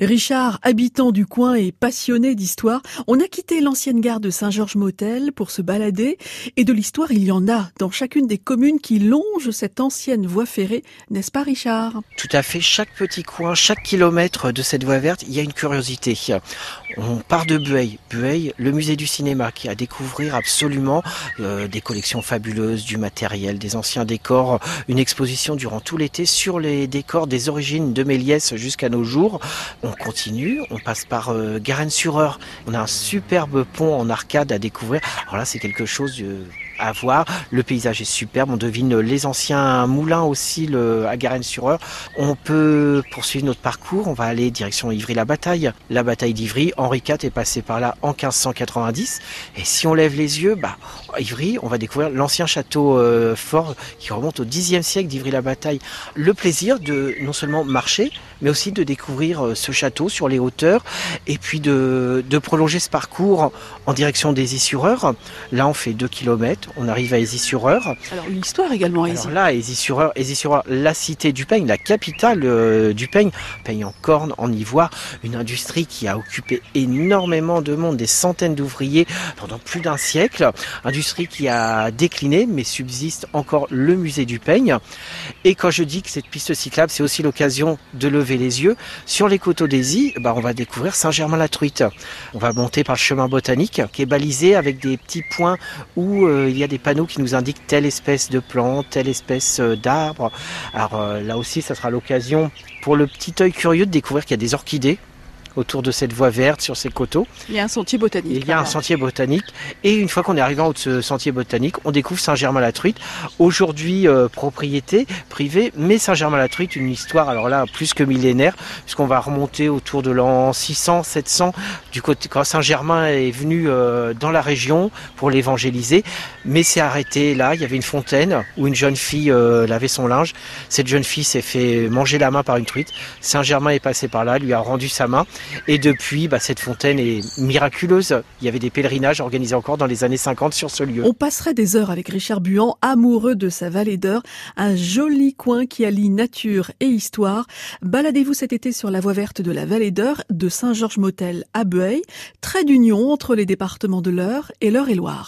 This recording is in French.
Richard, habitant du coin et passionné d'histoire, on a quitté l'ancienne gare de Saint-Georges-Motel pour se balader et de l'histoire il y en a dans chacune des communes qui longent cette ancienne voie ferrée, n'est-ce pas Richard? Tout à fait, chaque petit coin, chaque kilomètre de cette voie verte, il y a une curiosité. On part de Bueil, Bueil, le musée du cinéma qui a découvrir absolument euh, des collections fabuleuses, du matériel, des anciens décors, une exposition durant tout l'été sur les décors des origines de Méliès jusqu'à nos jours. On continue, on passe par euh, Garennes-sur-Eure. On a un superbe pont en arcade à découvrir. Alors là, c'est quelque chose de à voir. Le paysage est superbe. On devine les anciens moulins aussi à Garennes-sur-Eure. On peut poursuivre notre parcours. On va aller direction Ivry-la-Bataille. La bataille d'Ivry, Henri IV est passé par là en 1590. Et si on lève les yeux, bah, Ivry, on va découvrir l'ancien château euh, fort qui remonte au Xe siècle d'Ivry-la-Bataille. Le plaisir de non seulement marcher, mais aussi de découvrir euh, ce château sur les hauteurs et puis de, de prolonger ce parcours en direction des Issureurs. Là, on fait 2 km, on arrive à Aisy-sur-Eure. Alors, une histoire également, Aisy. Alors là, Aisy-sur-Eure, Aisy-sur-Eure, la cité du peigne, la capitale euh, du peigne, peigne en corne, en ivoire, une industrie qui a occupé énormément de monde, des centaines d'ouvriers pendant plus d'un siècle, industrie qui a décliné, mais subsiste encore le musée du peigne. Et quand je dis que cette piste cyclable, c'est aussi l'occasion de lever les yeux. Sur les coteaux d'Aisy, bah, on va découvrir Saint-Germain-la-Truite. On va monter par le chemin botanique qui est balisé avec des petits points où euh, il y a des panneaux qui nous indiquent telle espèce de plante, telle espèce euh, d'arbre. Alors euh, là aussi, ça sera l'occasion pour le petit œil curieux de découvrir qu'il y a des orchidées autour de cette voie verte sur ces coteaux. Il y a un sentier botanique. Il y a un sentier botanique. Et une fois qu'on est arrivé en haut de ce sentier botanique, on découvre Saint-Germain-la-Truite. Aujourd'hui, euh, propriété privée, mais Saint-Germain-la-Truite, une histoire, alors là, plus que millénaire, puisqu'on va remonter autour de l'an 600, 700, du côté, quand Saint-Germain est venu euh, dans la région pour l'évangéliser. Mais c'est arrêté là, il y avait une fontaine où une jeune fille euh, lavait son linge. Cette jeune fille s'est fait manger la main par une truite. Saint-Germain est passé par là, lui a rendu sa main. Et depuis, bah, cette fontaine est miraculeuse. Il y avait des pèlerinages organisés encore dans les années 50 sur ce lieu. On passerait des heures avec Richard Buan, amoureux de sa vallée d'Eure, un joli coin qui allie nature et histoire. Baladez-vous cet été sur la voie verte de la vallée d'Eure, de Saint-Georges-Motel à Bueil, trait d'union entre les départements de l'Eure et l'Eure-et-Loire.